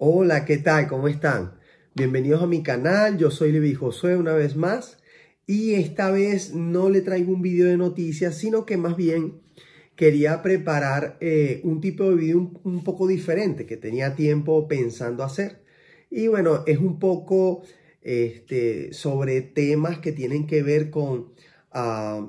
Hola, ¿qué tal? ¿Cómo están? Bienvenidos a mi canal, yo soy Levi Josué una vez más y esta vez no le traigo un video de noticias, sino que más bien quería preparar eh, un tipo de video un, poco diferente que tenía tiempo pensando hacer. Y bueno, es un poco este, sobre temas que tienen que ver con ah,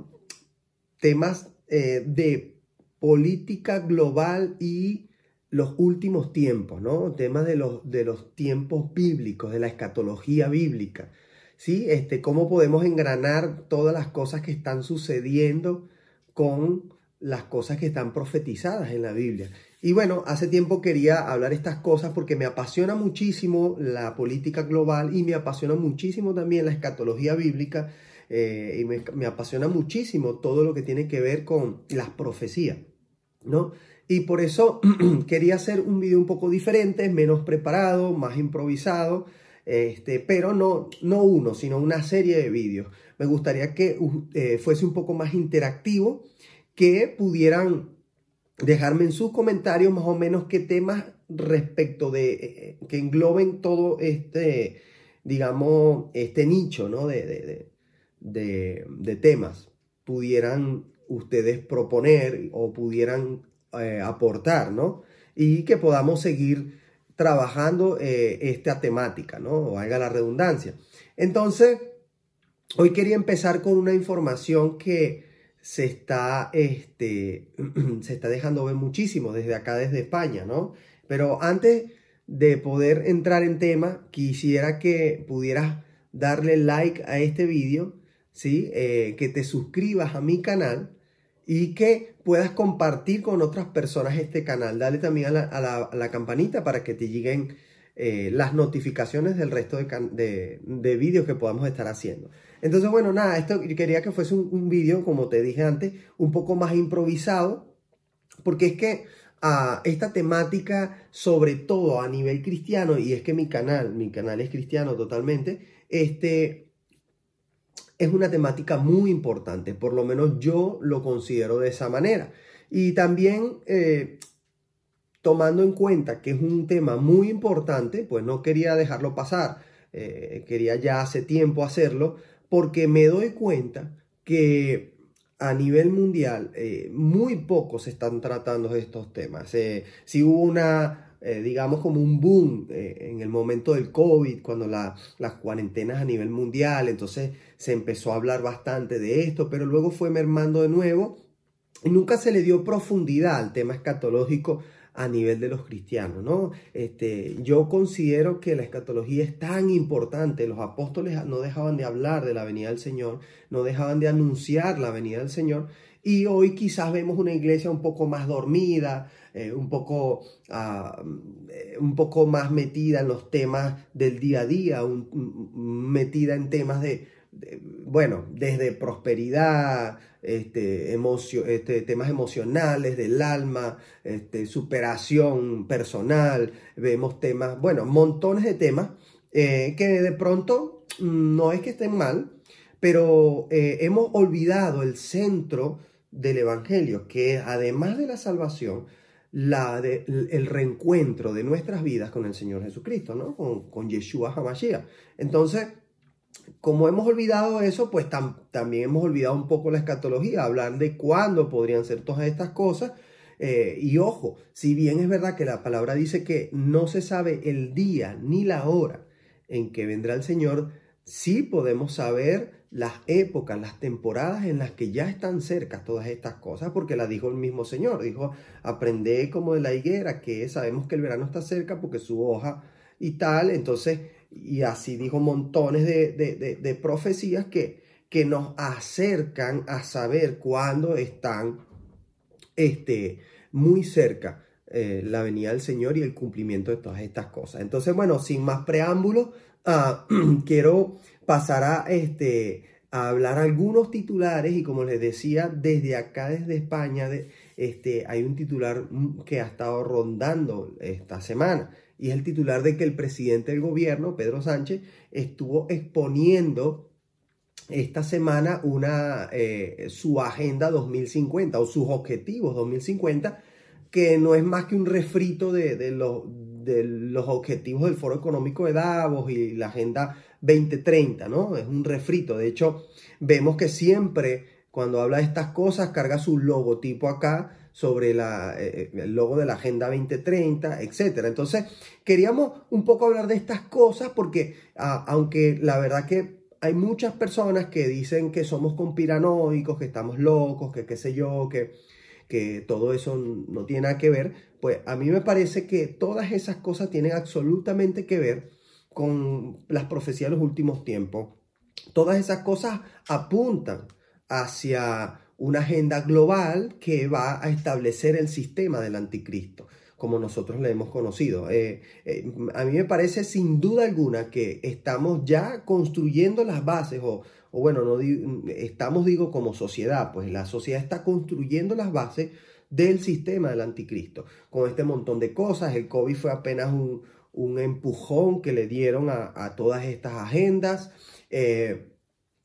temas eh, de política global y los últimos tiempos, ¿no? Temas de los, de los tiempos bíblicos, de la escatología bíblica, ¿sí? Este, cómo podemos engranar todas las cosas que están sucediendo con las cosas que están profetizadas en la Biblia. Y bueno, hace tiempo quería hablar estas cosas porque me apasiona muchísimo la política global y me apasiona muchísimo también la escatología bíblica eh, y me, me apasiona muchísimo todo lo que tiene que ver con las profecías, ¿no? Y por eso quería hacer un video un poco diferente, menos preparado, más improvisado, este, pero no, no uno, sino una serie de vídeos. Me gustaría que eh, fuese un poco más interactivo, que pudieran dejarme en sus comentarios más o menos qué temas respecto de, eh, que engloben todo este, digamos, este nicho ¿no? de, de, de temas pudieran ustedes proponer o pudieran eh, aportar, ¿no? Y que podamos seguir trabajando eh, esta temática, ¿no? Valga la redundancia. Entonces, hoy quería empezar con una información que se está, este, se está dejando ver muchísimo desde acá, desde España, ¿no? Pero antes de poder entrar en tema, quisiera que pudieras darle like a este vídeo, ¿sí? Eh, que te suscribas a mi canal y que puedas compartir con otras personas este canal. Dale también a la, campanita para que te lleguen eh, las notificaciones del resto de, de, vídeos que podamos estar haciendo. Entonces, bueno, nada, esto quería que fuese un, vídeo, como te dije antes, un poco más improvisado, porque es que a esta temática, sobre todo a nivel cristiano, y es que mi canal, mi canal es cristiano totalmente, este, es una temática muy importante, por lo menos yo lo considero de esa manera. Y también eh, tomando en cuenta que es un tema muy importante, pues no quería dejarlo pasar, eh, quería ya hace tiempo hacerlo, porque me doy cuenta que a nivel mundial eh, muy pocos están tratando estos temas. si hubo una eh, digamos, como un boom eh, en el momento del COVID, cuando las cuarentenas a nivel mundial, entonces se empezó a hablar bastante de esto, pero luego fue mermando de nuevo y nunca se le dio profundidad al tema escatológico a nivel de los cristianos, ¿no? Este, yo considero que la escatología es tan importante, los apóstoles no dejaban de hablar de la venida del Señor, no dejaban de anunciar la venida del Señor, y hoy quizás vemos una iglesia un poco más dormida, eh, un, poco, ah, eh, un poco más metida en los temas del día a día, metida en temas de, bueno, desde prosperidad, este, este, temas emocionales del alma, este, superación personal, vemos temas, bueno, montones de temas eh, que de pronto no es que estén mal, pero hemos olvidado el centro del Evangelio, que además de la salvación, la de, el reencuentro de nuestras vidas con el Señor Jesucristo, ¿no? Con, con Yeshua HaMashiach. Entonces, como hemos olvidado eso, pues también hemos olvidado un poco la escatología, hablar de cuándo podrían ser todas estas cosas. Eh, y ojo, si bien es verdad que la palabra dice que no se sabe el día ni la hora en que vendrá el Señor, sí podemos saber las épocas, las temporadas en las que ya están cerca todas estas cosas, porque la dijo el mismo Señor, dijo, aprende como de la higuera, que sabemos que el verano está cerca porque su hoja y tal, entonces, y así dijo montones de, de, profecías que, que nos acercan a saber cuándo están este, muy cerca eh, la venida del Señor y el cumplimiento de todas estas cosas. Entonces, bueno, sin más preámbulos, ah, quiero pasar a, este, a hablar algunos titulares y como les decía, desde acá, desde España, de, este, hay un titular que ha estado rondando esta semana y es el titular de que el presidente del gobierno, Pedro Sánchez, estuvo exponiendo esta semana una, eh, su agenda 2050 o sus objetivos 2050, que no es más que un refrito de, de, de los objetivos del Foro Económico de Davos y la Agenda 2030, ¿no? Es un refrito. De hecho, vemos que siempre cuando habla de estas cosas carga su logotipo acá sobre la, eh, el logo de la Agenda 2030, etc. Entonces, queríamos un poco hablar de estas cosas porque, aunque la verdad que hay muchas personas que dicen que somos conspiranoicos, que estamos locos, que qué sé yo, que, que todo eso no tiene nada que ver, pues a mí me parece que todas esas cosas tienen absolutamente que ver con las profecías de los últimos tiempos. Todas esas cosas apuntan hacia una agenda global que va a establecer el sistema del anticristo, como nosotros le hemos conocido. Eh, eh, a mí me parece sin duda alguna que estamos ya construyendo las bases, o, bueno, no estamos digo como sociedad, pues la sociedad está construyendo las bases del sistema del anticristo, con este montón de cosas. El COVID fue apenas un, empujón que le dieron a, todas estas agendas. Eh,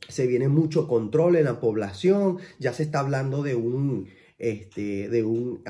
se viene mucho control en la población, ya se está hablando de un, este, de un,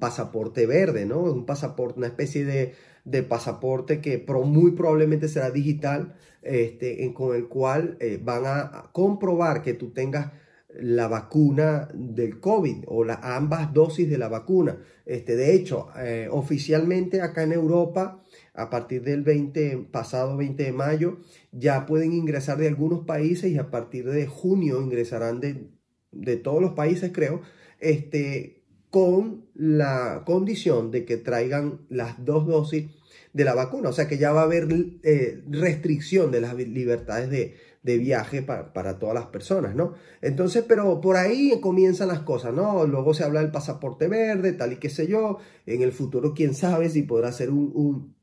pasaporte verde, ¿no? Un pasaporte, una especie de, pasaporte que muy probablemente será digital, este, con el cual eh, van a comprobar que tú tengas la vacuna del COVID o la, ambas dosis de la vacuna. Este, de hecho, eh, oficialmente acá en Europa, a partir del 20, pasado 20 de mayo, ya pueden ingresar de algunos países y a partir de junio ingresarán de, de todos los países, creo, este, con la condición de que traigan las dos dosis de la vacuna. O sea que ya va a haber eh, restricción de las libertades de, de viaje para, todas las personas, ¿no? Entonces, pero por ahí comienzan las cosas, ¿no? Luego se habla del pasaporte verde, tal y qué sé yo. En el futuro, quién sabe si podrá ser un,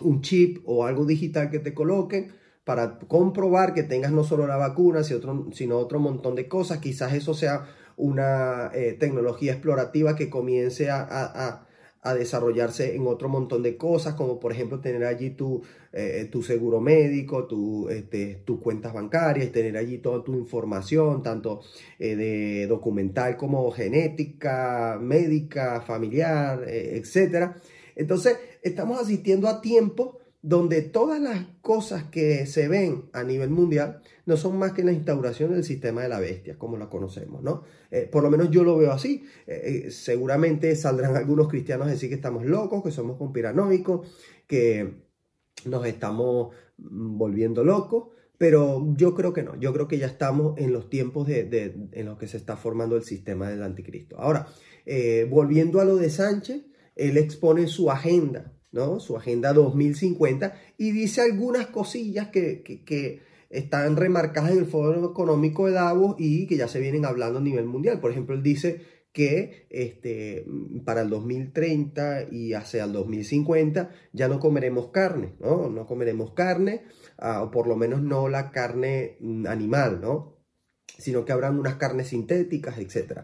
un, chip o algo digital que te coloquen para comprobar que tengas no solo la vacuna, sino otro montón de cosas. Quizás eso sea una eh, tecnología explorativa que comience a desarrollarse en otro montón de cosas, como por ejemplo tener allí tu, eh, tu seguro médico, tu, este, tus cuentas bancarias, tener allí toda tu información, tanto eh, de documental como genética, médica, familiar, eh, etc. Entonces, estamos asistiendo a tiempo donde todas las cosas que se ven a nivel mundial no son más que la instauración del sistema de la bestia, como la conocemos, ¿no? Eh, por lo menos yo lo veo así. Eh, eh, seguramente saldrán algunos cristianos a decir que estamos locos, que somos conspiranoicos, que nos estamos mm, volviendo locos, pero yo creo que no, yo creo que ya estamos en los tiempos de, en los que se está formando el sistema del anticristo. Ahora, volviendo a lo de Sánchez, él expone su agenda ¿no? Su Agenda 2050 y dice algunas cosillas que, están remarcadas en el Foro Económico de Davos y que ya se vienen hablando a nivel mundial. Por ejemplo, él dice que este, para el 2030 y hacia el 2050 ya no comeremos carne, ¿no? No comeremos carne, ah, o por lo menos no la carne mm, animal, ¿no? sino que habrán unas carnes sintéticas, etc.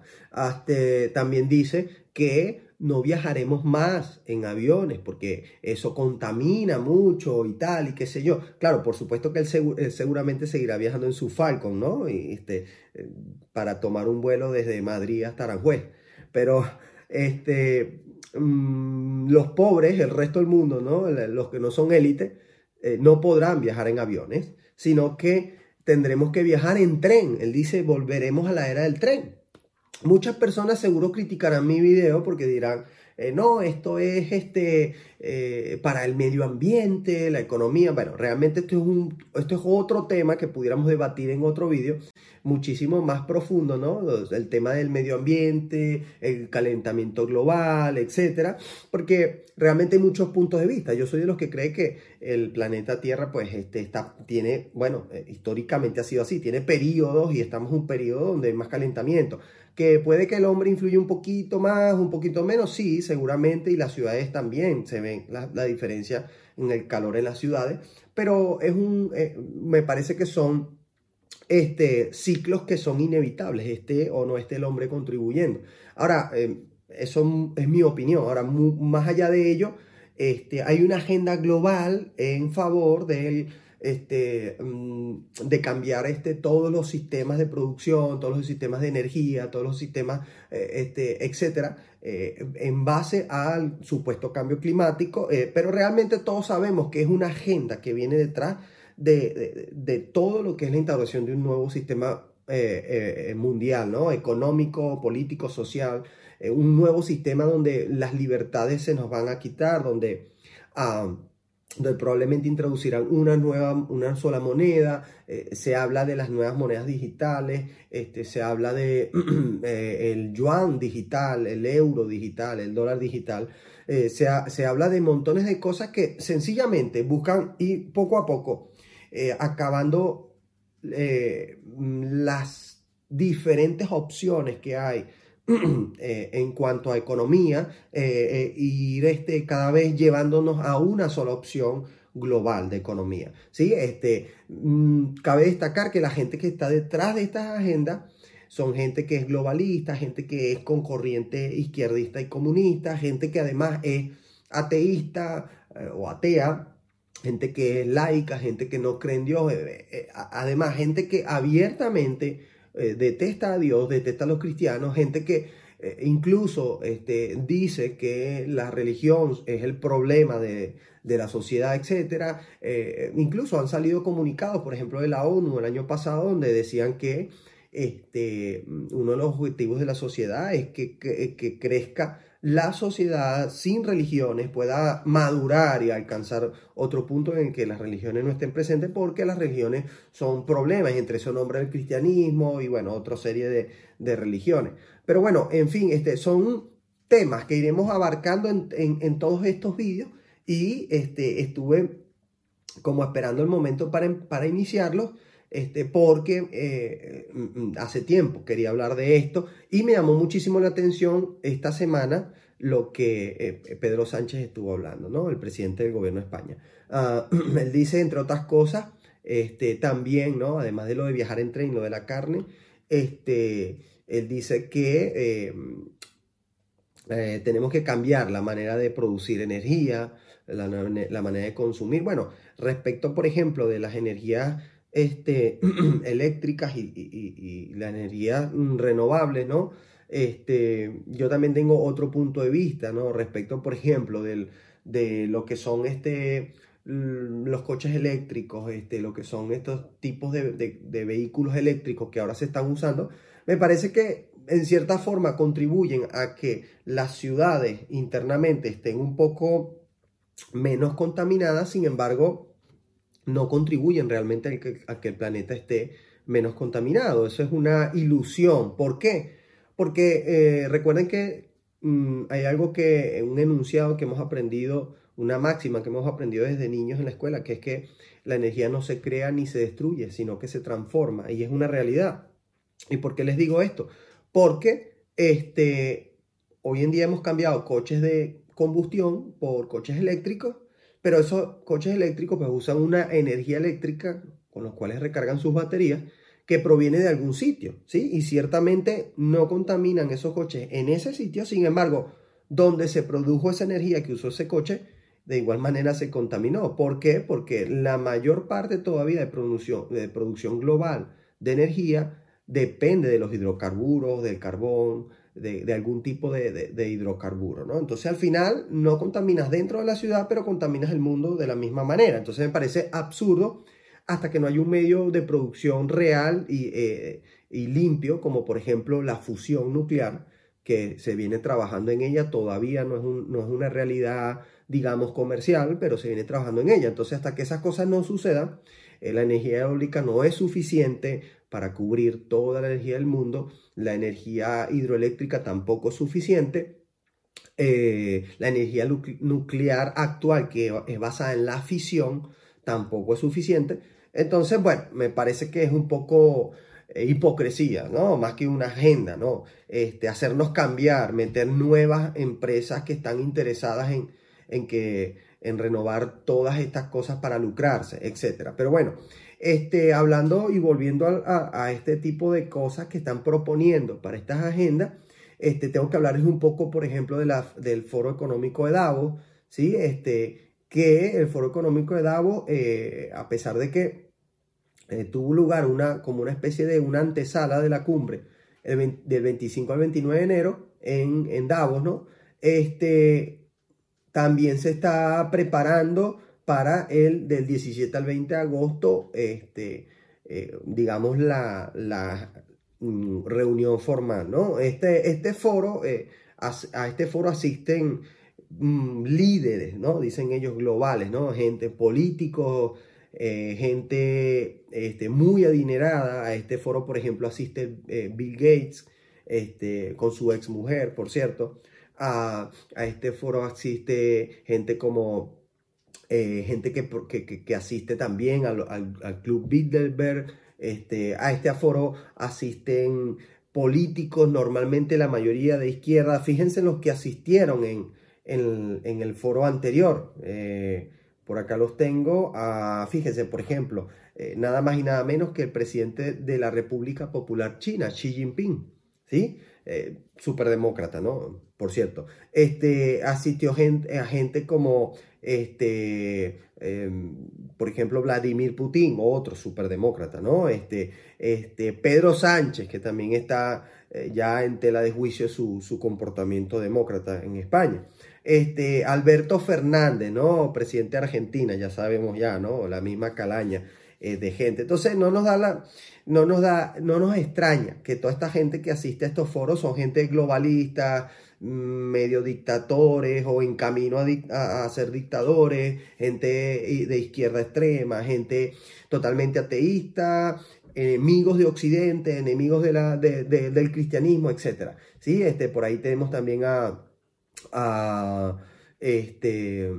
también dice que no viajaremos más en aviones porque eso contamina mucho y tal y qué sé yo. Claro, por supuesto que él, seguramente seguirá viajando en su Falcon, ¿no? Y, este, eh, para tomar un vuelo desde Madrid hasta Aranjuez. Pero este, mm, los pobres, el resto del mundo, ¿no? Los que no son élite, eh, no podrán viajar en aviones, sino que tendremos que viajar en tren. Él dice, volveremos a la era del tren. Muchas personas seguro criticarán mi video porque dirán, eh, no, esto es este, eh, para el medio ambiente, la economía. Bueno, realmente esto es, un, esto es otro tema que pudiéramos debatir en otro vídeo, muchísimo más profundo, ¿no? El tema del medio ambiente, el calentamiento global, etcétera, porque realmente hay muchos puntos de vista. Yo soy de los que cree que el planeta Tierra, pues, este, está, tiene, bueno, eh, históricamente ha sido así, tiene periodos y estamos en un periodo donde hay más calentamiento que puede que el hombre influya un poquito más, un poquito menos, sí, seguramente, y las ciudades también se ven la, diferencia en el calor en las ciudades, pero es un, eh, me parece que son este, ciclos que son inevitables, este o no esté el hombre contribuyendo. Ahora, eh, eso es mi opinión, ahora, más allá de ello, este, hay una agenda global en favor del este, mm, de cambiar este, todos los sistemas de producción, todos los sistemas de energía, todos los sistemas, eh, este, etcétera, eh, en base al supuesto cambio climático, eh, pero realmente todos sabemos que es una agenda que viene detrás de, todo lo que es la instauración de un nuevo sistema mundial, ¿no? económico, político, social, un nuevo sistema donde las libertades se nos van a quitar, donde... Ah, donde probablemente introducirán una nueva, una sola moneda, eh, se habla de las nuevas monedas digitales, este, se habla de eh, el yuan digital, el euro digital, el dólar digital, eh, se, se, habla de montones de cosas que sencillamente buscan ir poco a poco acabando las diferentes opciones que hay Eh, en cuanto a economía eh, eh, ir este, cada vez llevándonos a una sola opción global de economía. ¿sí? Este, mm, cabe destacar que la gente que está detrás de estas agendas son gente que es globalista, gente que es con corriente izquierdista y comunista, gente que además es ateísta o atea, gente que es laica, gente que no cree en Dios, además gente que abiertamente eh, detesta a Dios, detesta a los cristianos, gente que eh, incluso este, dice que la religión es el problema de, la sociedad, etc. Eh, incluso han salido comunicados, por ejemplo, de la ONU el año pasado, donde decían que este, uno de los objetivos de la sociedad es que, crezca la sociedad sin religiones pueda madurar y alcanzar otro punto en que las religiones no estén presentes porque las religiones son problemas, entre eso nombra el cristianismo y bueno, otra serie de, religiones. Pero bueno, en fin, este, son temas que iremos abarcando en, todos estos vídeos y este, estuve como esperando el momento para, para iniciarlos este, porque eh, mm, hace tiempo quería hablar de esto y me llamó muchísimo la atención esta semana lo que eh, Pedro Sánchez estuvo hablando, ¿no? El presidente del gobierno de España. Ah, él dice, entre otras cosas, este, también, ¿no? Además de lo de viajar en tren, lo de la carne, este, él dice que eh, tenemos que cambiar la manera de producir energía, la, manera de consumir. Bueno, respecto, por ejemplo, de las energías este, eléctricas y, y, la energía mm, renovable, ¿no? Este, yo también tengo otro punto de vista, ¿no? Respecto, por ejemplo, del, de lo que son este, los coches eléctricos, este, lo que son estos tipos de, de, vehículos eléctricos que ahora se están usando, me parece que en cierta forma contribuyen a que las ciudades internamente estén un poco menos contaminadas, sin embargo, no contribuyen realmente a que, el planeta esté menos contaminado. Eso es una ilusión. ¿Por qué? Porque eh, recuerden que mm, hay algo que, un enunciado que hemos aprendido, una máxima que hemos aprendido desde niños en la escuela, que es que la energía no se crea ni se destruye, sino que se transforma y es una realidad. ¿Y por qué les digo esto? Porque este, hoy en día hemos cambiado coches de combustión por coches eléctricos pero esos coches eléctricos pues usan una energía eléctrica con los cuales recargan sus baterías que proviene de algún sitio, ¿sí? Y ciertamente no contaminan esos coches en ese sitio, sin embargo, donde se produjo esa energía que usó ese coche, de igual manera se contaminó. ¿Por qué? Porque la mayor parte todavía de producción, de producción global de energía depende de los hidrocarburos, del carbón, de, algún tipo de, hidrocarburo, ¿no? Entonces al final no contaminas dentro de la ciudad, pero contaminas el mundo de la misma manera. Entonces me parece absurdo hasta que no haya un medio de producción real y, eh, limpio, como por ejemplo la fusión nuclear, que se viene trabajando en ella, todavía no es, no es una realidad, digamos, comercial, pero se viene trabajando en ella. Entonces hasta que esas cosas no sucedan, la energía eólica no es suficiente para cubrir toda la energía del mundo, la energía hidroeléctrica tampoco es suficiente, eh, la energía nuclear actual que es basada en la fisión tampoco es suficiente. Entonces, bueno, me parece que es un poco eh, hipocresía, ¿no? Más que una agenda, ¿no? Este, hacernos cambiar, meter nuevas empresas que están interesadas en, en que en renovar todas estas cosas para lucrarse, etcétera. Pero bueno, este, hablando y volviendo a, este tipo de cosas que están proponiendo para estas agendas, este, tengo que hablarles un poco, por ejemplo, de la, del Foro Económico de Davos, ¿sí? Este, que el Foro Económico de Davos, eh, a pesar de que eh, tuvo lugar una, como una especie de una antesala de la cumbre del 25 al 29 de enero en, en Davos, ¿no? Este, también se está preparando para el del 17 al 20 de agosto, este, eh, digamos, la, la mm, reunión formal, ¿no? Este, este foro, eh, a, este foro asisten mm, líderes, ¿no? Dicen ellos globales, ¿no? Gente políticos, eh, gente este, muy adinerada. A este foro, por ejemplo, asiste Bill Gates, este, con su ex mujer, por cierto. A, a este foro asiste gente como eh, gente que, que, asiste también al, al, Club Bilderberg, este, a este aforo asisten políticos, normalmente la mayoría de izquierda. Fíjense los que asistieron en, en, el foro anterior. Eh, por acá los tengo. Ah, fíjense, por ejemplo, eh, nada más y nada menos que el presidente de la República Popular China, Xi Jinping. ¿Sí? Superdemócrata, ¿no? Por cierto. Este, asistió a gente como este, em, por ejemplo, Vladimir Putin, otro superdemócrata, ¿no? Este, este, Pedro Sánchez, que también está eh, ya en tela de juicio su, su, comportamiento demócrata en España. Este, Alberto Fernández, ¿no? Presidente de Argentina, ya sabemos ya, ¿no? La misma calaña eh, de gente. Entonces, no nos da la, no nos da, no nos extraña que toda esta gente que asiste a estos foros son gente globalista, medio dictadores o en camino a, ser dictadores, gente de izquierda extrema, gente totalmente ateísta, enemigos de Occidente, enemigos de la, del cristianismo, etc. ¿Sí? Este, por ahí tenemos también a, a este,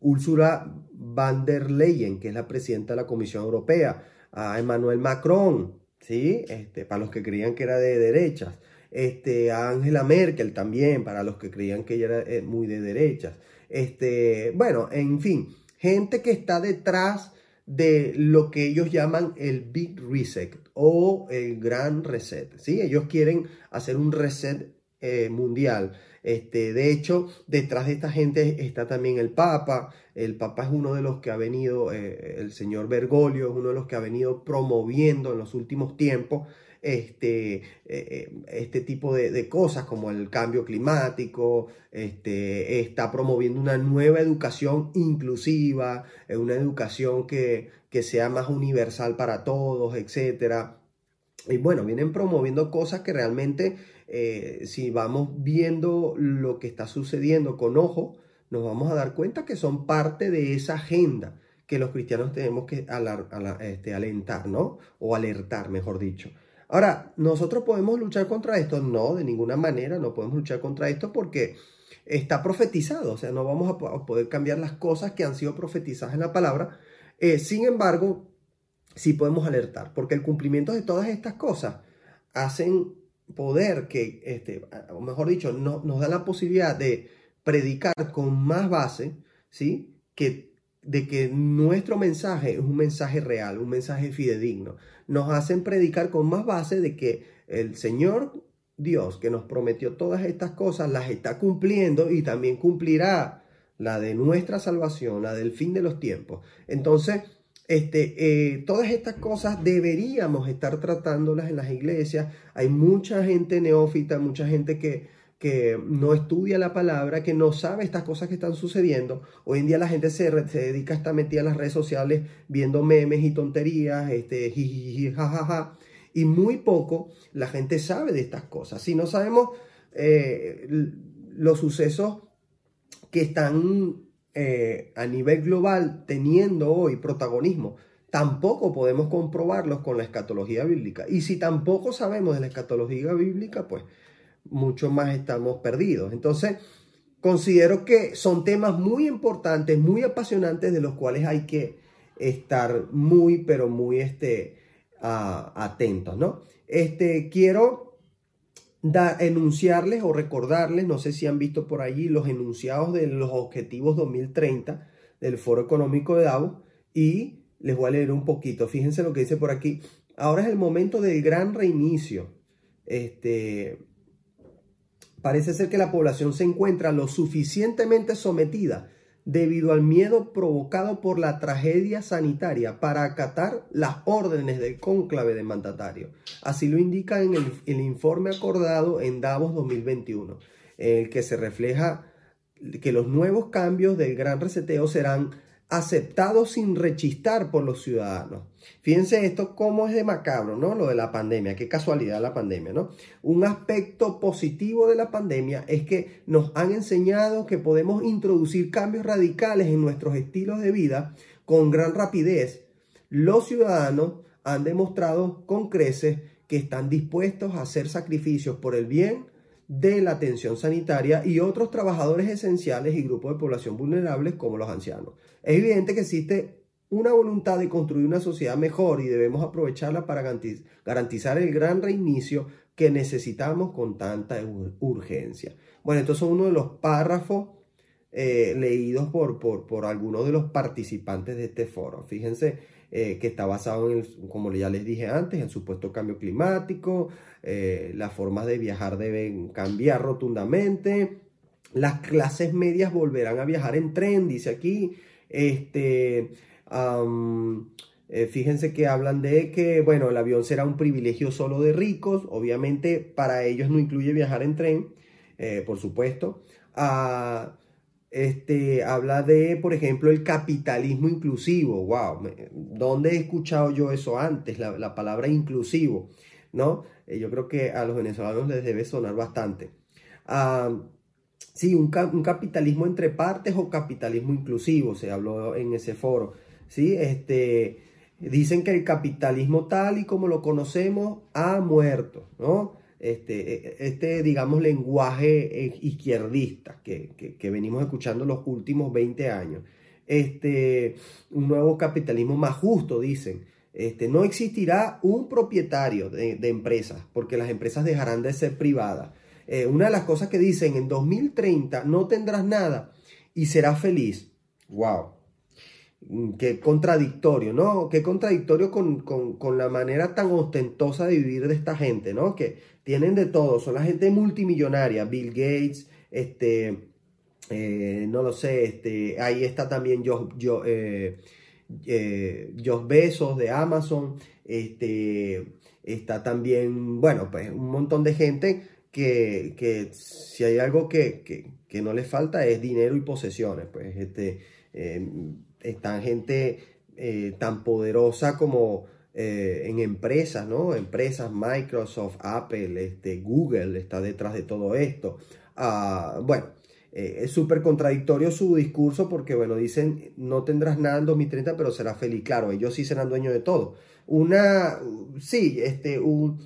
Ursula van der Leyen, que es la presidenta de la Comisión Europea, a Emmanuel Macron, ¿sí? Este, para los que creían que era de derechas este, a Angela Merkel también, para los que creían que ella era eh, muy de derechas. Este, bueno, en fin, gente que está detrás de lo que ellos llaman el Big Reset o el Gran Reset. ¿sí? Ellos quieren hacer un reset eh, mundial. Este, de hecho, detrás de esta gente está también el Papa. El Papa es uno de los que ha venido, eh, el señor Bergoglio es uno de los que ha venido promoviendo en los últimos tiempos este, eh, este tipo de, cosas como el cambio climático, este, está promoviendo una nueva educación inclusiva, una educación que, sea más universal para todos, etc. Y bueno, vienen promoviendo cosas que realmente, si vamos viendo lo que está sucediendo con ojo, nos vamos a dar cuenta que son parte de esa agenda que los cristianos tenemos que este, alentar, ¿no? O alertar, mejor dicho. Ahora, ¿nosotros podemos luchar contra esto? No, de ninguna manera no podemos luchar contra esto porque está profetizado, o sea, no vamos a poder cambiar las cosas que han sido profetizadas en la palabra. Eh, sin embargo, sí podemos alertar, porque el cumplimiento de todas estas cosas hacen poder que, este, o mejor dicho, no, nos da la posibilidad de predicar con más base, ¿sí? Que de que nuestro mensaje es un mensaje real, un mensaje fidedigno. Nos hacen predicar con más base de que el Señor Dios que nos prometió todas estas cosas las está cumpliendo y también cumplirá la de nuestra salvación, la del fin de los tiempos. Entonces, este, eh, todas estas cosas deberíamos estar tratándolas en las iglesias. Hay mucha gente neófita, mucha gente que, que no estudia la palabra, que no sabe estas cosas que están sucediendo. Hoy en día la gente se, dedica a estar metida en las redes sociales viendo memes y tonterías, este, jajaja, y muy poco la gente sabe de estas cosas. Si no sabemos eh, los sucesos que están eh, a nivel global teniendo hoy protagonismo, tampoco podemos comprobarlos con la escatología bíblica. Y si tampoco sabemos de la escatología bíblica, pues mucho más estamos perdidos. Entonces, considero que son temas muy importantes, muy apasionantes, de los cuales hay que estar muy, pero muy este, atentos, ¿no? Este, quiero da, enunciarles o recordarles, no sé si han visto por allí los enunciados de los objetivos 2030 del Foro Económico de Davos y les voy a leer un poquito. Fíjense lo que dice por aquí. Ahora es el momento del gran reinicio. Este, Parece ser que la población se encuentra lo suficientemente sometida debido al miedo provocado por la tragedia sanitaria para acatar las órdenes del cónclave de mandatario. Así lo indica en el, el informe acordado en Davos 2021, en el que se refleja que los nuevos cambios del gran reseteo serán aceptado sin rechistar por los ciudadanos. Fíjense esto cómo es de macabro, ¿no? Lo de la pandemia, qué casualidad la pandemia, ¿no? Un aspecto positivo de la pandemia es que nos han enseñado que podemos introducir cambios radicales en nuestros estilos de vida con gran rapidez. Los ciudadanos han demostrado con creces que están dispuestos a hacer sacrificios por el bien de la atención sanitaria y otros trabajadores esenciales y grupos de población vulnerables como los ancianos. Es evidente que existe una voluntad de construir una sociedad mejor y debemos aprovecharla para garantizar el gran reinicio que necesitamos con tanta urgencia. Bueno, estos son uno de los párrafos eh, leídos por, por, por algunos de los participantes de este foro. Fíjense eh, que está basado en, como ya les dije antes, en supuesto cambio climático, eh, las formas de viajar deben cambiar rotundamente, las clases medias volverán a viajar en tren, dice aquí, este, eh, fíjense que hablan de que, bueno, el avión será un privilegio solo de ricos, obviamente para ellos no incluye viajar en tren, por supuesto. Este, habla de, por ejemplo, el capitalismo inclusivo. Wow, ¿dónde he escuchado yo eso antes? La, palabra inclusivo, ¿no? Eh, yo creo que a los venezolanos les debe sonar bastante. sí, un, capitalismo entre partes o capitalismo inclusivo, se habló en ese foro. ¿sí? Este, dicen que el capitalismo tal y como lo conocemos ha muerto, ¿no? Este, este digamos, lenguaje eh, izquierdista que, que, venimos escuchando los últimos 20 años. Este, un nuevo capitalismo más justo, dicen. Este, no existirá un propietario de, empresas, porque las empresas dejarán de ser privadas. Eh, una de las cosas que dicen, en 2030 no tendrás nada y serás feliz. ¡Wow! Mm, qué contradictorio, ¿no? Qué contradictorio con, con, la manera tan ostentosa de vivir de esta gente, ¿no? Que tienen de todo, son la gente multimillonaria, Bill Gates, este, eh, no lo sé, este, ahí está también yo, eh, eh, Bezos de Amazon, este, está también, bueno, pues un montón de gente que, que si hay algo que, que, que, no les falta es dinero y posesiones, pues, este, están gente tan poderosa como eh, en empresas, ¿no? Empresas, Microsoft, Apple, este, Google está detrás de todo esto. Ah, bueno, eh, es súper contradictorio su discurso porque, bueno, dicen, no tendrás nada en 2030, pero serás feliz. Claro, ellos sí serán dueños de todo. Una, sí, este, un,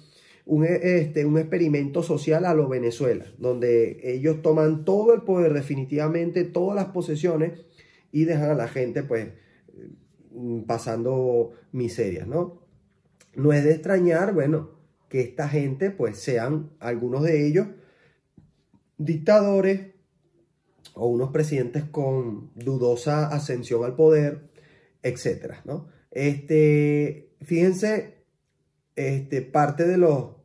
este, un experimento social a lo Venezuela, donde ellos toman todo el poder, definitivamente, todas las posesiones y dejan a la gente, pues, pasando miserias, ¿no? No es de extrañar, bueno, que esta gente pues sean algunos de ellos dictadores o unos presidentes con dudosa ascensión al poder, etcétera, ¿no? Este, fíjense, este, parte de los,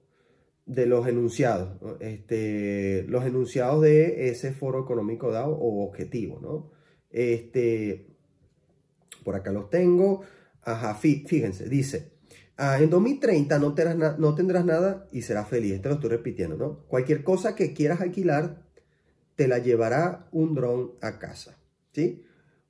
de los enunciados, este, los enunciados de ese foro económico dado o objetivo, ¿no? Este, por acá los tengo, ajá, fíjense, dice, Ah, en 2030 no tendrás, nada y serás feliz. Te lo estoy repitiendo, ¿no? Cualquier cosa que quieras alquilar, te la llevará un dron a casa. ¿Sí?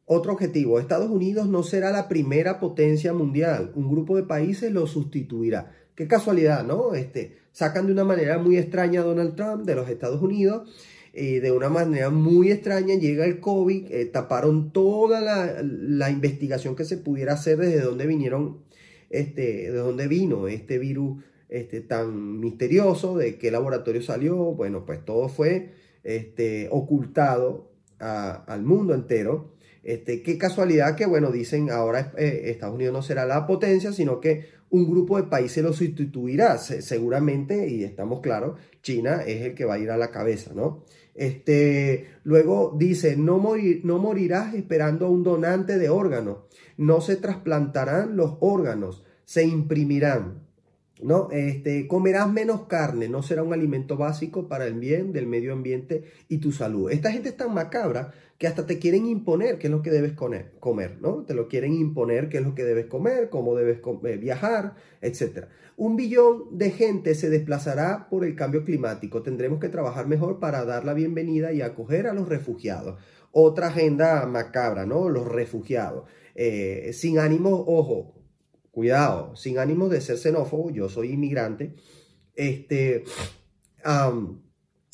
Otro objetivo, Estados Unidos no será la primera potencia mundial. Un grupo de países lo sustituirá. Qué casualidad, ¿no? Este, sacan de una manera muy extraña a Donald Trump de los Estados Unidos. Y de una manera muy extraña llega el COVID, eh, taparon toda la, la investigación que se pudiera hacer desde donde vinieron este, de dónde vino este virus este, tan misterioso, de qué laboratorio salió. Bueno, pues todo fue este, ocultado al mundo entero. Este, qué casualidad que, bueno, dicen ahora eh, Estados Unidos no será la potencia, sino que un grupo de países lo sustituirá. seguramente, y estamos claros, China es el que va a ir a la cabeza, ¿no? Este, luego dice, no, morir, no morirás esperando a un donante de órganos no se trasplantarán los órganos, se imprimirán. ¿no? Este, comerás menos carne, no será un alimento básico para el bien del medio ambiente y tu salud. Esta gente es tan macabra que hasta te quieren imponer qué es lo que debes comer, ¿no? Te lo quieren imponer qué es lo que debes comer, cómo debes eh, viajar, etc. Un billón de gente se desplazará por el cambio climático. Tendremos que trabajar mejor para dar la bienvenida y acoger a los refugiados. Otra agenda macabra, ¿no? Los refugiados. Eh, sin ánimo, ojo, cuidado, sin ánimo de ser xenófobo, yo soy inmigrante, este,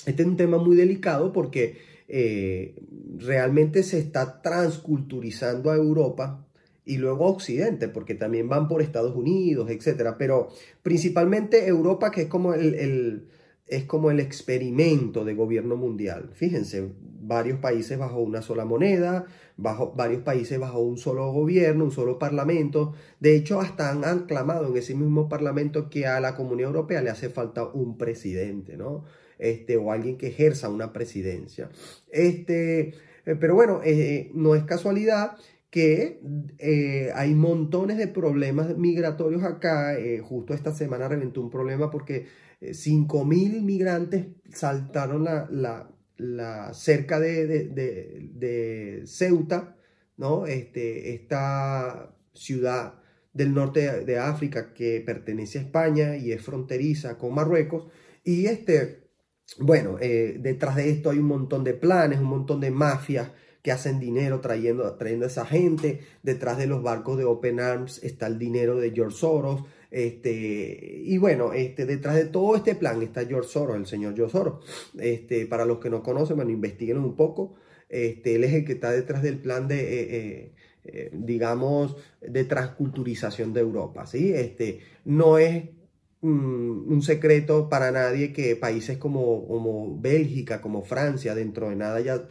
este es un tema muy delicado porque eh, realmente se está transculturizando a Europa y luego a Occidente, porque también van por Estados Unidos, etc. Pero principalmente Europa, que es como el es como el experimento de gobierno mundial. Fíjense, varios países bajo una sola moneda, bajo, varios países bajo un solo gobierno, un solo parlamento. De hecho, hasta han aclamado en ese mismo parlamento que a la Comunidad Europea le hace falta un presidente, ¿no? Este, o alguien que ejerza una presidencia. Este, eh, pero bueno, eh, no es casualidad que eh, hay montones de problemas migratorios acá. justo esta semana reventó un problema porque 5.000 migrantes saltaron la, la, cerca de, Ceuta, ¿no? Este, esta ciudad del norte de África que pertenece a España y es fronteriza con Marruecos. Y este, bueno, eh, detrás de esto hay un montón de planes, un montón de mafias que hacen dinero trayendo, trayendo a esa gente. Detrás de los barcos de Open Arms está el dinero de George Soros. Este, y bueno, este, detrás de todo este plan está George Soros, el señor George Soros. Este, para los que no conocen, bueno, investiguen un poco. Este, él es el que está detrás del plan de, eh, eh, digamos, de transculturización de Europa. ¿sí? Este, no es un secreto para nadie que países como, como Bélgica, como Francia, dentro de nada ya,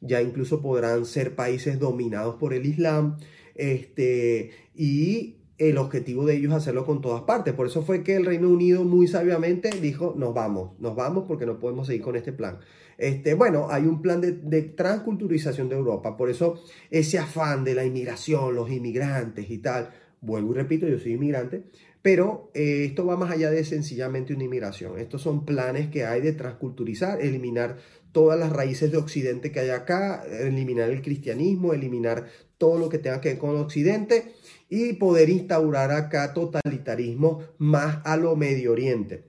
ya incluso podrán ser países dominados por el Islam. Este, y el objetivo de ellos es hacerlo con todas partes. Por eso fue que el Reino Unido muy sabiamente dijo, nos vamos, nos vamos porque no podemos seguir con este plan. Este, bueno, hay un plan de, transculturización de Europa, por eso ese afán de la inmigración, los inmigrantes y tal, vuelvo y repito, yo soy inmigrante, pero eh, esto va más allá de sencillamente una inmigración. Estos son planes que hay de transculturizar, eliminar todas las raíces de Occidente que hay acá, eliminar el cristianismo, eliminar todo lo que tenga que ver con Occidente y poder instaurar acá totalitarismo más a lo Medio Oriente,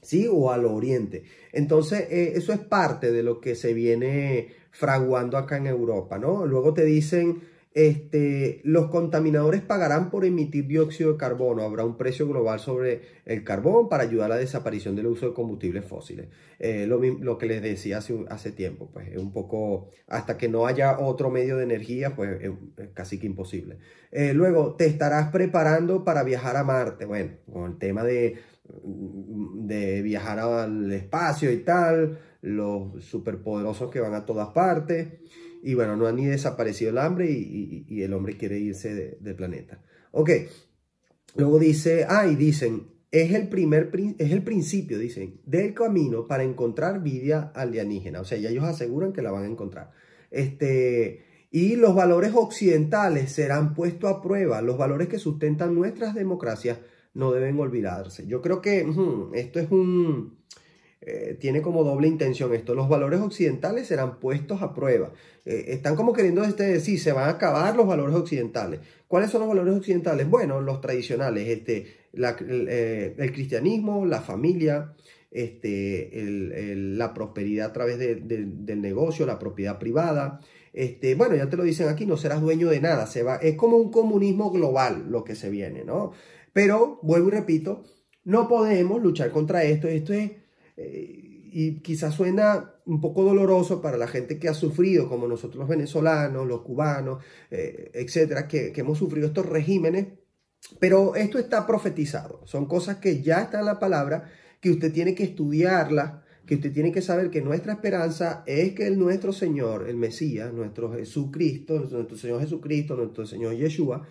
¿sí? O a lo Oriente. Entonces, eh, eso es parte de lo que se viene fraguando acá en Europa, ¿no? Luego te dicen este, los contaminadores pagarán por emitir dióxido de carbono. Habrá un precio global sobre el carbón para ayudar a la desaparición del uso de combustibles fósiles. Eh, lo, que les decía hace, tiempo, pues es un poco, hasta que no haya otro medio de energía, pues es, casi que imposible. Eh, luego, te estarás preparando para viajar a Marte. Bueno, con el tema de, de viajar al espacio y tal, los superpoderosos que van a todas partes. Y bueno, no ha ni desaparecido el hambre y, el hombre quiere irse del planeta. Ok, luego dice, ah, dicen, es el primer, es el principio, dicen, del camino para encontrar vida alienígena. O sea, ya ellos aseguran que la van a encontrar. Este, y los valores occidentales serán puestos a prueba. Los valores que sustentan nuestras democracias no deben olvidarse. Yo creo que esto es un, eh, tiene como doble intención esto. Los valores occidentales serán puestos a prueba. Eh, están como queriendo este, decir, se van a acabar los valores occidentales. ¿Cuáles son los valores occidentales? Bueno, los tradicionales, este, eh, el, cristianismo, la familia, este, la prosperidad a través del negocio, la propiedad privada. Este, bueno, ya te lo dicen aquí, no serás dueño de nada. Se va, es como un comunismo global lo que se viene, ¿no? Pero, vuelvo y repito, no podemos luchar contra esto. Esto es eh, y quizás suena un poco doloroso para la gente que ha sufrido, como nosotros los venezolanos, los cubanos, eh, etcétera, que, hemos sufrido estos regímenes, pero esto está profetizado. Son cosas que ya están en la palabra, que usted tiene que estudiarla, que usted tiene que saber que nuestra esperanza es que el nuestro Señor, el Mesías, nuestro Jesucristo, nuestro Señor Jesucristo, nuestro Señor Yeshua,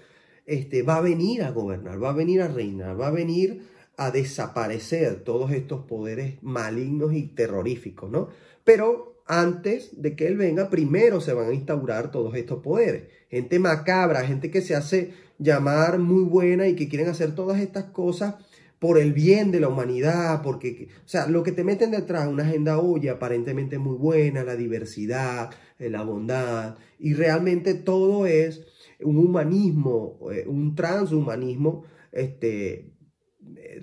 este, va a venir a gobernar, va a venir a reinar, va a venir a desaparecer todos estos poderes malignos y terroríficos, ¿no? Pero antes de que Él venga, primero se van a instaurar todos estos poderes. Gente macabra, gente que se hace llamar muy buena y que quieren hacer todas estas cosas por el bien de la humanidad, porque, o sea, lo que te meten detrás, una agenda hoy aparentemente muy buena, la diversidad, eh, la bondad, y realmente todo es un humanismo, eh, un transhumanismo, este,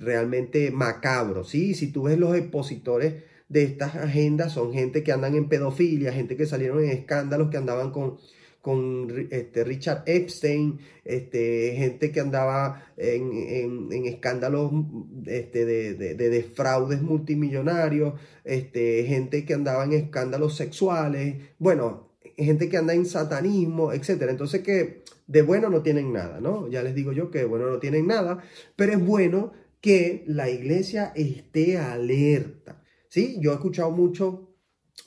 realmente macabro, ¿sí? Si tú ves los expositores de estas agendas, son gente que andan en pedofilia, gente que salieron en escándalos, que andaban con con este, Richard Epstein, este, gente que andaba en, escándalos este, de, de, fraudes multimillonarios, este, gente que andaba en escándalos sexuales, bueno, gente que anda en satanismo, etc. Entonces que de bueno no tienen nada, ¿no? Ya les digo yo que de bueno no tienen nada, pero es bueno que la iglesia esté alerta. ¿Sí? Yo he escuchado mucho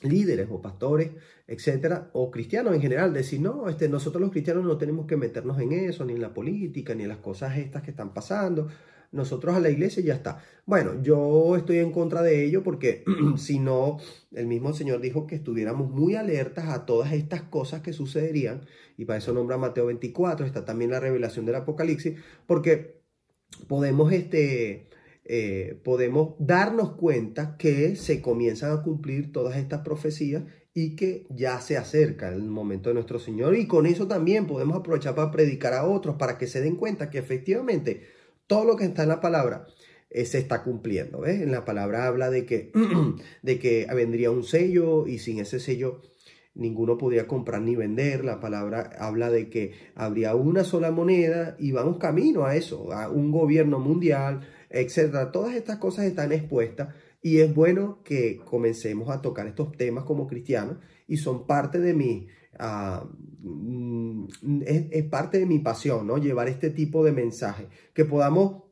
líderes o pastores, etcétera, o cristianos en general, decir, no, este, nosotros los cristianos no tenemos que meternos en eso, ni en la política, ni en las cosas estas que están pasando, nosotros a la iglesia ya está. Bueno, yo estoy en contra de ello porque si no, el mismo Señor dijo que estuviéramos muy alertas a todas estas cosas que sucederían, y para eso nombra Mateo 24, está también la revelación del Apocalipsis, porque podemos, este, eh, podemos darnos cuenta que se comienzan a cumplir todas estas profecías y que ya se acerca el momento de nuestro Señor. Y con eso también podemos aprovechar para predicar a otros, para que se den cuenta que efectivamente todo lo que está en la palabra eh, se está cumpliendo. ¿ves? En la palabra habla de que, de que vendría un sello y sin ese sello ninguno podría comprar ni vender. La palabra habla de que habría una sola moneda y vamos camino a eso, a un gobierno mundial etcétera. Todas estas cosas están expuestas y es bueno que comencemos a tocar estos temas como cristianos y son parte de mi, ah, mm, es, parte de mi pasión, ¿no? Llevar este tipo de mensaje, que podamos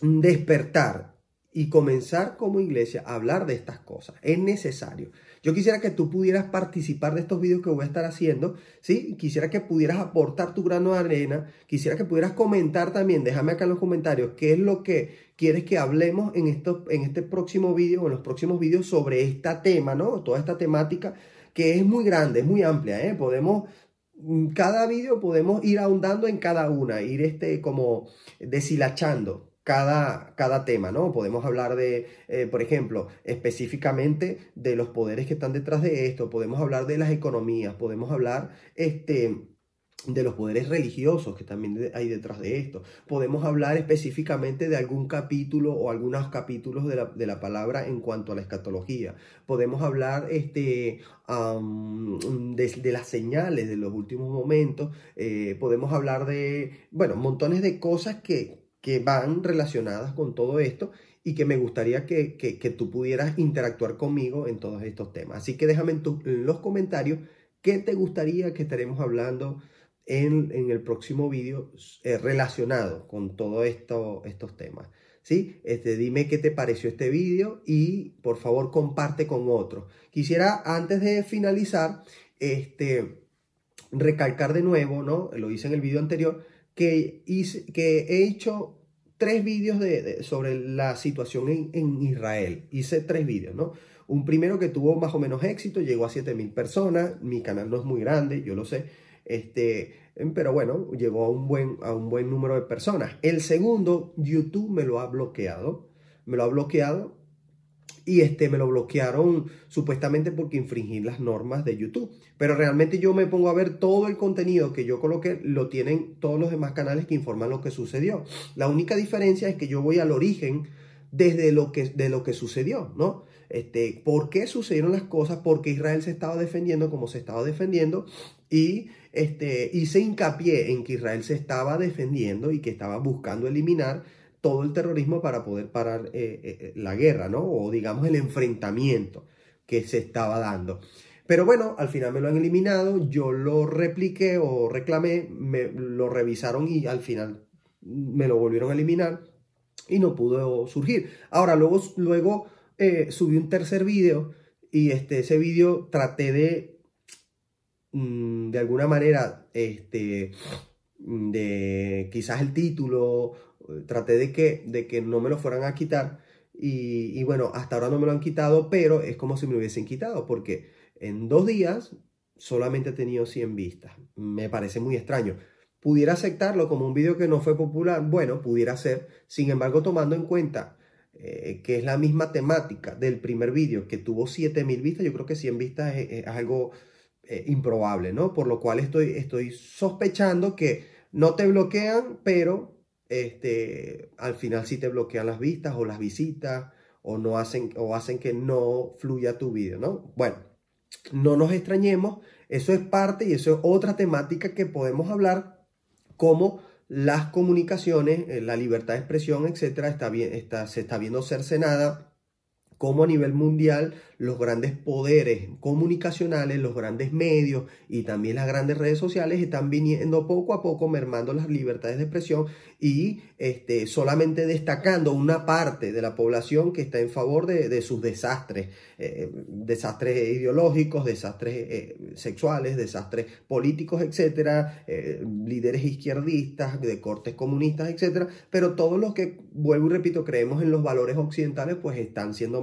despertar y comenzar como iglesia a hablar de estas cosas. Es necesario. Yo quisiera que tú pudieras participar de estos vídeos que voy a estar haciendo, ¿sí? Quisiera que pudieras aportar tu grano de arena, quisiera que pudieras comentar también, déjame acá en los comentarios qué es lo que quieres que hablemos en, esto, en este próximo vídeo o en los próximos vídeos sobre esta tema, ¿no? Toda esta temática que es muy grande, es muy amplia, ¿eh? Podemos mm, cada vídeo podemos ir ahondando en cada una, ir este como deshilachando, cada, cada tema, ¿no? Podemos hablar de, eh, por ejemplo, específicamente de los poderes que están detrás de esto, podemos hablar de las economías, podemos hablar este, de los poderes religiosos que también hay detrás de esto. Podemos hablar específicamente de algún capítulo o algunos capítulos de la, de la palabra en cuanto a la escatología. Podemos hablar este, de, las señales de los últimos momentos. Eh, podemos hablar de, bueno, montones de cosas que, que van relacionadas con todo esto y que me gustaría que, tú pudieras interactuar conmigo en todos estos temas. Así que déjame en, los comentarios qué te gustaría que estaremos hablando en, el próximo vídeo eh, relacionado con todos esto, estos temas. ¿Sí? Este, dime qué te pareció este vídeo y por favor comparte con otros. Quisiera antes de finalizar, este, recalcar de nuevo, ¿no? Lo hice en el vídeo anterior, que, que he hecho tres vídeos de, sobre la situación en, Israel. Hice tres vídeos, ¿no? Un primero que tuvo más o menos éxito, llegó a 7000 personas. Mi canal no es muy grande, yo lo sé. Este, pero bueno, llegó a un, buen, a un buen número de personas. El segundo, YouTube me lo ha bloqueado. Me lo ha bloqueado y este me lo bloquearon supuestamente porque infringí las normas de YouTube. Pero realmente yo me pongo a ver todo el contenido que yo coloqué, lo tienen todos los demás canales que informan lo que sucedió. La única diferencia es que yo voy al origen desde lo que, de lo que sucedió, ¿no? Este, ¿Por qué sucedieron las cosas? Porque Israel se estaba defendiendo como se estaba defendiendo y este, hice hincapié en que Israel se estaba defendiendo y que estaba buscando eliminar todo el terrorismo para poder parar eh, eh, eh, la guerra, ¿no? O digamos el enfrentamiento que se estaba dando. Pero bueno, al final me lo han eliminado, yo lo repliqué o reclamé, me lo revisaron y al final me lo volvieron a eliminar y no pudo surgir. Ahora, luego, luego subí un tercer vídeo y este, ese vídeo traté de, mm, de alguna manera, este, de quizás el título traté de que, de que no me lo fueran a quitar y, bueno, hasta ahora no me lo han quitado, pero es como si me lo hubiesen quitado porque en dos días solamente he tenido 100 vistas. Me parece muy extraño. ¿Pudiera aceptarlo como un vídeo que no fue popular? Bueno, pudiera ser. Sin embargo, tomando en cuenta eh, que es la misma temática del primer vídeo que tuvo 7000 vistas, yo creo que 100 vistas es, algo eh, improbable, ¿no? Por lo cual estoy, estoy sospechando que no te bloquean, pero este, al final sí te bloquean las vistas o las visitas o, no hacen, o hacen que no fluya tu vídeo, ¿no? Bueno, no nos extrañemos, eso es parte y eso es otra temática que podemos hablar como las comunicaciones, eh, la libertad de expresión, etcétera, está bien, está, se está viendo cercenada como a nivel mundial los grandes poderes comunicacionales, los grandes medios y también las grandes redes sociales están viniendo poco a poco mermando las libertades de expresión y este, solamente destacando una parte de la población que está en favor de, sus desastres, eh, desastres ideológicos, desastres eh, sexuales, desastres políticos, etcétera, eh, líderes izquierdistas, de cortes comunistas, etcétera, pero todos los que, vuelvo y repito, creemos en los valores occidentales, pues están siendo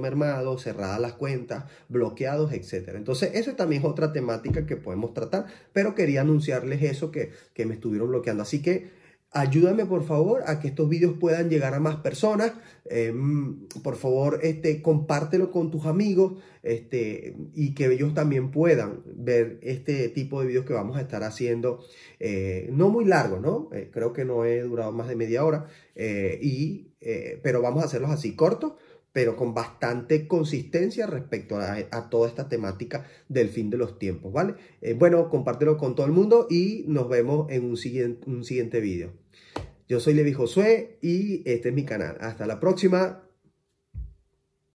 cerradas las cuentas, bloqueados, etcétera. Entonces, eso también es otra temática que podemos tratar, pero quería anunciarles eso que, que me estuvieron bloqueando. Así que Ayúdame por favor a que estos vídeos puedan llegar a más personas. Em, por favor, este, compártelo con tus amigos este, y que ellos también puedan ver este tipo de vídeos que vamos a estar haciendo. Eh, no muy largo, ¿no? Eh, creo que no he durado más de media hora, eh, y, pero vamos a hacerlos así cortos pero con bastante consistencia respecto a, toda esta temática del fin de los tiempos, ¿vale? bueno, compártelo con todo el mundo y nos vemos en un siguiente, un siguiente video. Yo soy Levi Josué y este es mi canal. Hasta la próxima.